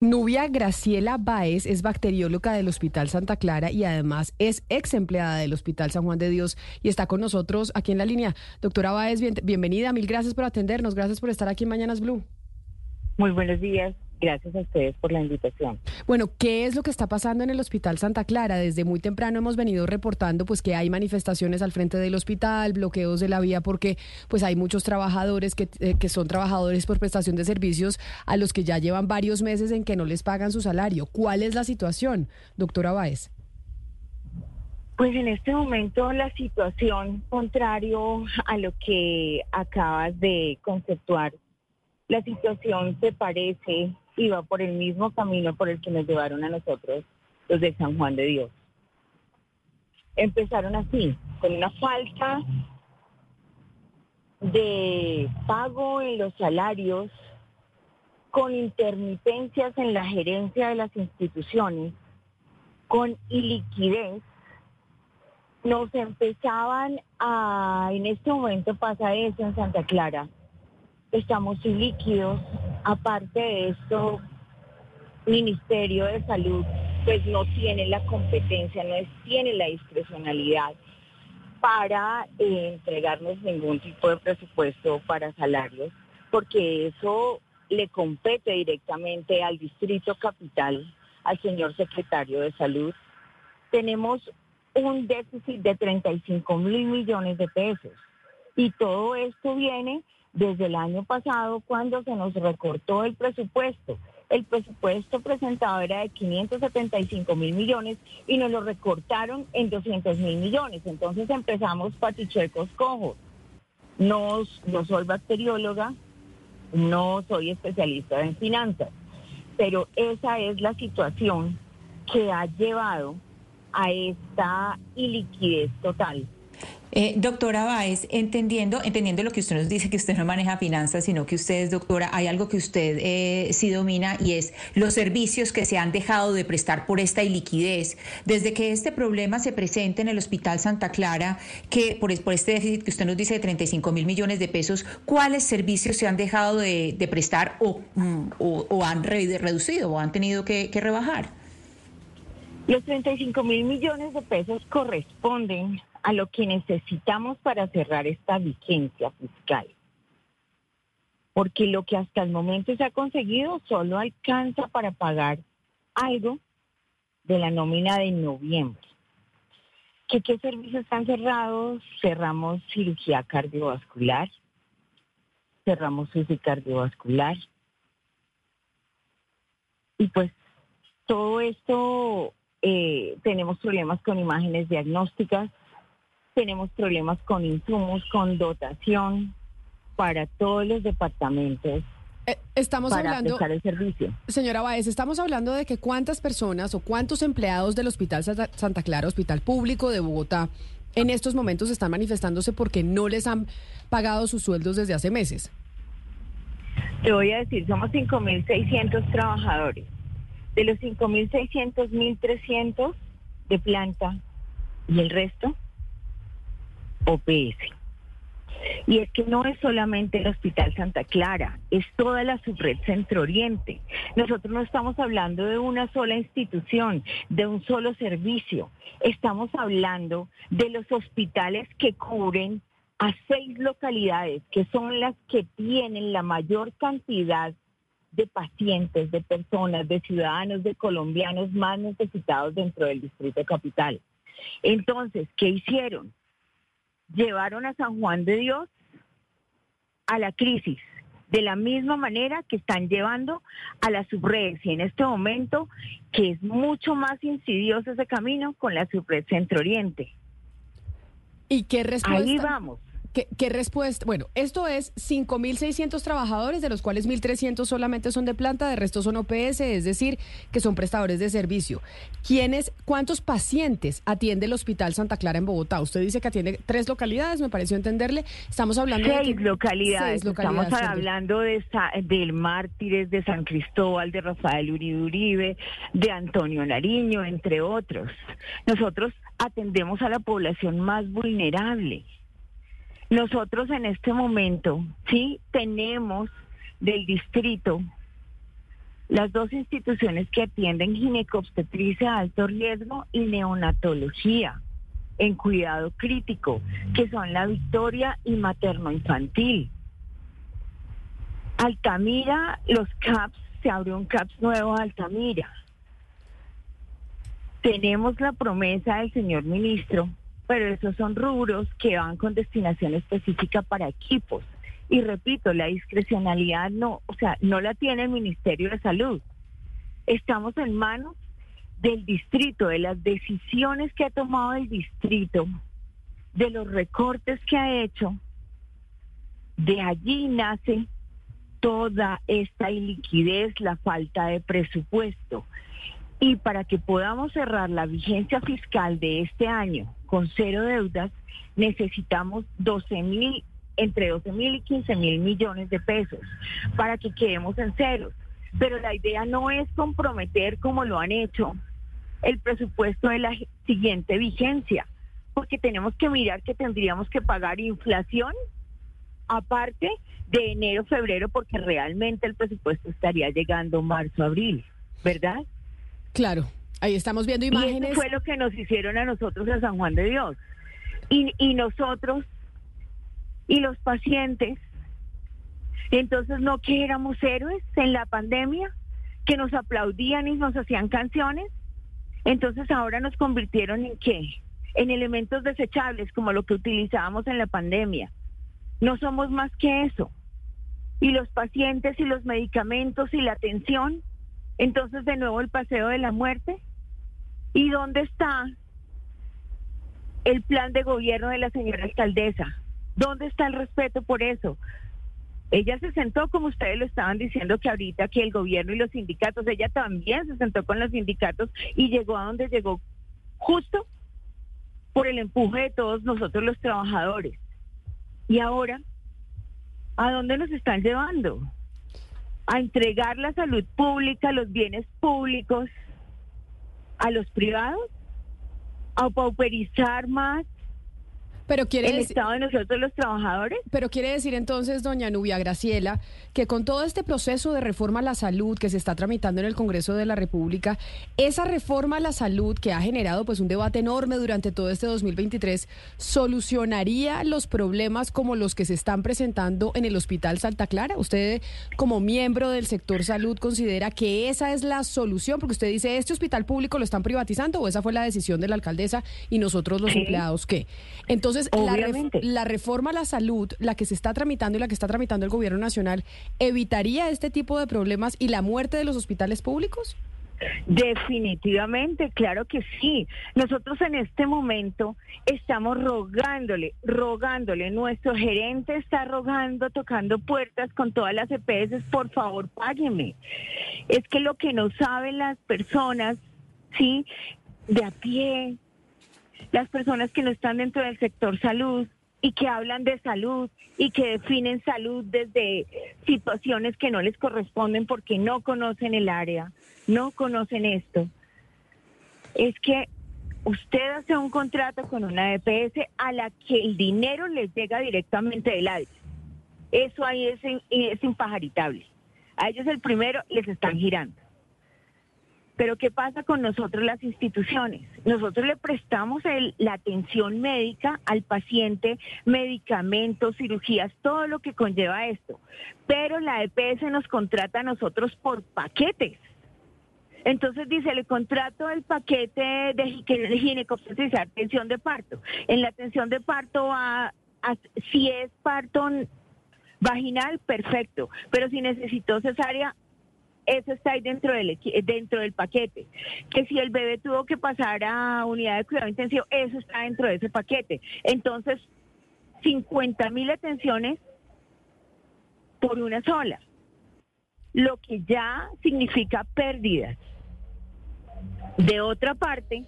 Nubia Graciela Baez es bacterióloga del Hospital Santa Clara y además es ex empleada del Hospital San Juan de Dios y está con nosotros aquí en la línea. Doctora Baez, bienvenida, mil gracias por atendernos, gracias por estar aquí en Mañanas Blue. Muy buenos días. Gracias a ustedes por la invitación. Bueno, ¿qué es lo que está pasando en el Hospital Santa Clara? Desde muy temprano hemos venido reportando pues que hay manifestaciones al frente del hospital, bloqueos de la vía porque pues hay muchos trabajadores que, eh, que son trabajadores por prestación de servicios a los que ya llevan varios meses en que no les pagan su salario. ¿Cuál es la situación, doctora Báez? Pues en este momento la situación, contrario a lo que acabas de conceptuar, la situación se parece iba por el mismo camino por el que nos llevaron a nosotros los de San Juan de Dios. Empezaron así, con una falta de pago en los salarios, con intermitencias en la gerencia de las instituciones, con iliquidez, nos empezaban a, en este momento pasa eso en Santa Clara, estamos ilíquidos, Aparte de esto, Ministerio de Salud pues no tiene la competencia, no tiene la discrecionalidad para eh, entregarnos ningún tipo de presupuesto para salarios, porque eso le compete directamente al Distrito Capital, al señor secretario de Salud. Tenemos un déficit de 35 mil millones de pesos y todo esto viene desde el año pasado cuando se nos recortó el presupuesto. El presupuesto presentado era de 575 mil millones y nos lo recortaron en 200 mil millones. Entonces empezamos patichuecos cojos. No, no soy bacterióloga, no soy especialista en finanzas, pero esa es la situación que ha llevado a esta iliquidez total. Eh, doctora Báez, entendiendo, entendiendo lo que usted nos dice, que usted no maneja finanzas, sino que usted es doctora, hay algo que usted eh, sí domina y es los servicios que se han dejado de prestar por esta iliquidez. Desde que este problema se presente en el Hospital Santa Clara, que por, este déficit que usted nos dice de 35 mil millones de pesos, ¿cuáles servicios se han dejado de, prestar o, mm, han reducido o han tenido que, que rebajar? Los 35 mil millones de pesos corresponden a lo que necesitamos para cerrar esta vigencia fiscal. Porque lo que hasta el momento se ha conseguido solo alcanza para pagar algo de la nómina de noviembre. ¿Qué, qué servicios están cerrados? Cerramos cirugía cardiovascular, cerramos UCI cardiovascular. Y pues todo esto, eh, tenemos problemas con imágenes diagnósticas, tenemos problemas con insumos, con dotación para todos los departamentos. Eh, estamos para hablando, el servicio. señora Baez, estamos hablando de que cuántas personas o cuántos empleados del Hospital Santa Clara, Hospital Público de Bogotá, en estos momentos están manifestándose porque no les han pagado sus sueldos desde hace meses. Te voy a decir, somos 5.600 trabajadores. De los 5.600, 1.300 de planta y el resto OPS. Y es que no es solamente el Hospital Santa Clara, es toda la subred Centro Oriente. Nosotros no estamos hablando de una sola institución, de un solo servicio. Estamos hablando de los hospitales que cubren a seis localidades, que son las que tienen la mayor cantidad de pacientes, de personas, de ciudadanos, de colombianos más necesitados dentro del Distrito Capital. Entonces, ¿qué hicieron? Llevaron a San Juan de Dios a la crisis, de la misma manera que están llevando a la subred, y en este momento que es mucho más insidioso ese camino con la subred Centro Oriente. ¿Y qué respuesta? Ahí vamos. ¿Qué, respuesta? Bueno, esto es 5.600 trabajadores, de los cuales 1.300 solamente son de planta, de resto son OPS, es decir, que son prestadores de servicio. ¿Quiénes, cuántos pacientes atiende el Hospital Santa Clara en Bogotá? Usted dice que atiende tres localidades, me pareció entenderle. Estamos hablando seis de... localidades. Estamos hablando de, del Mártires, de San Cristóbal, de Rafael Uribe Uribe, de Antonio Nariño, entre otros. Nosotros atendemos a la población más vulnerable. Nosotros en este momento, sí, tenemos del distrito las dos instituciones que atienden ginecobstetricia de alto riesgo y neonatología en cuidado crítico, que son la Victoria y Materno Infantil. Altamira, los CAPS, se abrió un CAPS nuevo a Altamira. Tenemos la promesa del señor ministro, pero esos son rubros que van con destinación específica para equipos. Y repito, la discrecionalidad no, o sea, no la tiene el Ministerio de Salud. Estamos en manos del distrito, de las decisiones que ha tomado el distrito, de los recortes que ha hecho. De allí nace toda esta iliquidez, la falta de presupuesto. Y para que podamos cerrar la vigencia fiscal de este año con cero deudas, necesitamos 12 mil, entre 12 mil y 15 mil millones de pesos para que quedemos en ceros. Pero la idea no es comprometer como lo han hecho el presupuesto de la siguiente vigencia, porque tenemos que mirar que tendríamos que pagar inflación aparte de enero, febrero, porque realmente el presupuesto estaría llegando marzo, abril, ¿verdad? Claro, ahí estamos viendo imágenes. Y eso fue lo que nos hicieron a nosotros en San Juan de Dios. Y, y nosotros y los pacientes, entonces no que éramos héroes en la pandemia, que nos aplaudían y nos hacían canciones. Entonces ahora nos convirtieron en qué? En elementos desechables como lo que utilizábamos en la pandemia. No somos más que eso. Y los pacientes y los medicamentos y la atención, entonces de nuevo el paseo de la muerte. ¿Y dónde está el plan de gobierno de la señora alcaldesa? ¿Dónde está el respeto por eso? Ella se sentó, como ustedes lo estaban diciendo, que ahorita que el gobierno y los sindicatos, ella también se sentó con los sindicatos y llegó a donde llegó, justo por el empuje de todos nosotros los trabajadores. Y ahora, ¿a dónde nos están llevando? A entregar la salud pública, los bienes públicos a los privados, a pauperizar más pero quiere el estado de nosotros los trabajadores. Pero quiere decir entonces, doña Nubia Graciela, que con todo este proceso de reforma a la salud que se está tramitando en el Congreso de la República, esa reforma a la salud que ha generado pues un debate enorme durante todo este 2023, solucionaría los problemas como los que se están presentando en el Hospital Santa Clara. Usted como miembro del sector salud considera que esa es la solución, porque usted dice, este hospital público lo están privatizando o esa fue la decisión de la alcaldesa y nosotros los empleados qué. Entonces entonces, la, reforma a la salud, la que se está tramitando y la que está tramitando el gobierno nacional, ¿evitaría este tipo de problemas y la muerte de los hospitales públicos? Definitivamente, claro que sí. Nosotros en este momento estamos rogándole, rogándole, nuestro gerente está rogando, tocando puertas con todas las EPS, por favor, págueme. Es que lo que no saben las personas, ¿sí? De a pie, las personas que no están dentro del sector salud y que hablan de salud y que definen salud desde situaciones que no les corresponden porque no conocen el área, no conocen esto. Es que usted hace un contrato con una EPS a la que el dinero les llega directamente del aire. Eso ahí es, es impajaritable. A ellos el primero les están girando. Pero ¿qué pasa con nosotros las instituciones? Nosotros le prestamos la atención médica al paciente, medicamentos, cirugías, todo lo que conlleva esto. Pero la EPS nos contrata a nosotros por paquetes. Entonces dice, le contrato el paquete de, de atención de parto. En la atención de parto, si es parto vaginal, perfecto. Pero si necesitó cesárea, eso está ahí dentro del, dentro del paquete. Que si el bebé tuvo que pasar a unidad de cuidado intensivo, eso está dentro de ese paquete. Entonces, 50 mil atenciones por una sola, lo que ya significa pérdidas. De otra parte,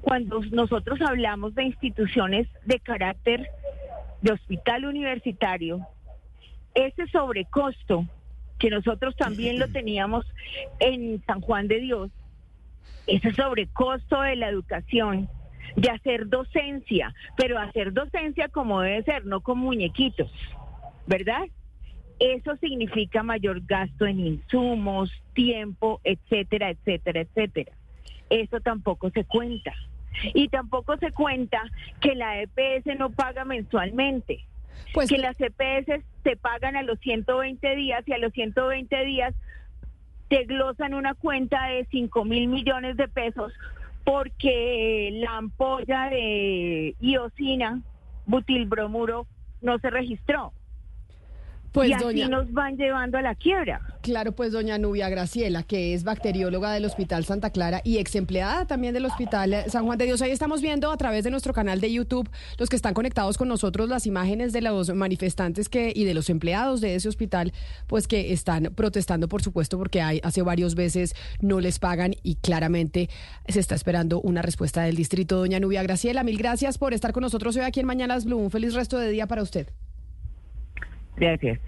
cuando nosotros hablamos de instituciones de carácter de hospital universitario, ese sobrecosto que nosotros también lo teníamos en San Juan de Dios, ese sobrecosto de la educación, de hacer docencia, pero hacer docencia como debe ser, no con muñequitos, ¿verdad? eso significa mayor gasto en insumos, tiempo, etcétera, etcétera, etcétera. Eso tampoco se cuenta. Y tampoco se cuenta que la EPS no paga mensualmente. Pues que las EPS te pagan a los 120 días y a los 120 días te glosan una cuenta de 5 mil millones de pesos porque la ampolla de iosina, butilbromuro, no se registró. Pues, y así nos van llevando a la quiebra. Claro, pues doña Nubia Graciela, que es bacterióloga del Hospital Santa Clara y ex empleada también del Hospital San Juan de Dios. Ahí estamos viendo a través de nuestro canal de YouTube, los que están conectados con nosotros, las imágenes de los manifestantes que y de los empleados de ese hospital, pues que están protestando, por supuesto, porque hay, hace varios veces no les pagan y claramente se está esperando una respuesta del distrito. Doña Nubia Graciela, mil gracias por estar con nosotros hoy aquí en Mañanas Blue. Un feliz resto de día para usted. Gracias.